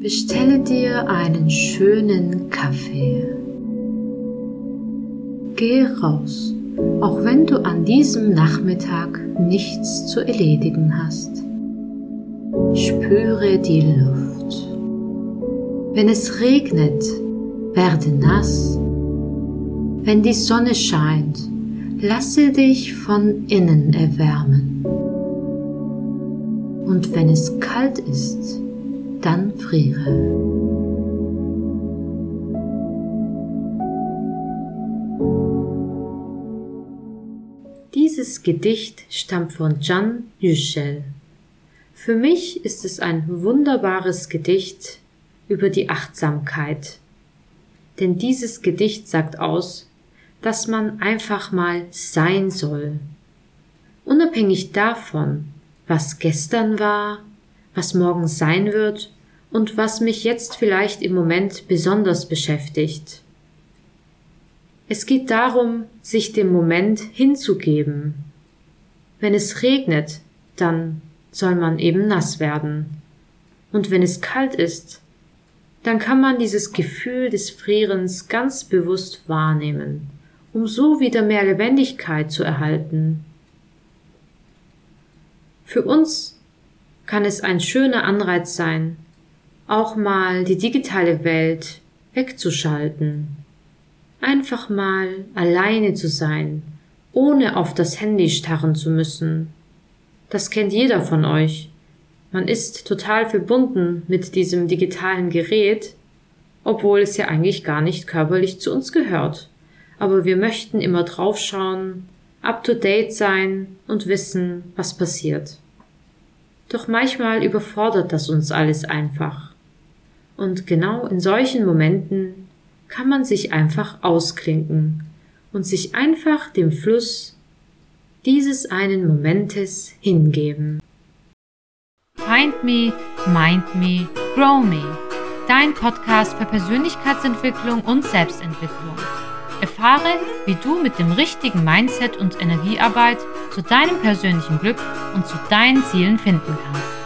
Bestelle dir einen schönen Kaffee. Gehe raus, auch wenn du an diesem Nachmittag nichts zu erledigen hast. Spüre die Luft. Wenn es regnet, werde nass. Wenn die Sonne scheint, lasse dich von innen erwärmen. Und wenn es kalt ist, dann friere. Dieses Gedicht stammt von Jean Yücel. Für mich ist es ein wunderbares Gedicht über die Achtsamkeit. Denn dieses Gedicht sagt aus, dass man einfach mal sein soll. Unabhängig davon, was gestern war, was morgen sein wird und was mich jetzt vielleicht im Moment besonders beschäftigt. Es geht darum, sich dem Moment hinzugeben. Wenn es regnet, dann soll man eben nass werden. Und wenn es kalt ist, dann kann man dieses Gefühl des Frierens ganz bewusst wahrnehmen, um so wieder mehr Lebendigkeit zu erhalten. Für uns kann es ein schöner Anreiz sein, auch mal die digitale Welt wegzuschalten, einfach mal alleine zu sein, ohne auf das Handy starren zu müssen. Das kennt jeder von euch. Man ist total verbunden mit diesem digitalen Gerät, obwohl es ja eigentlich gar nicht körperlich zu uns gehört. Aber wir möchten immer draufschauen, up to date sein und wissen, was passiert. Doch manchmal überfordert das uns alles einfach. Und genau in solchen Momenten kann man sich einfach ausklinken und sich einfach dem Fluss dieses einen Momentes hingeben. Find Me, Mind Me, Grow Me. Dein Podcast für Persönlichkeitsentwicklung und Selbstentwicklung. Erfahre, wie du mit dem richtigen Mindset und Energiearbeit zu deinem persönlichen Glück und zu deinen Zielen finden kannst.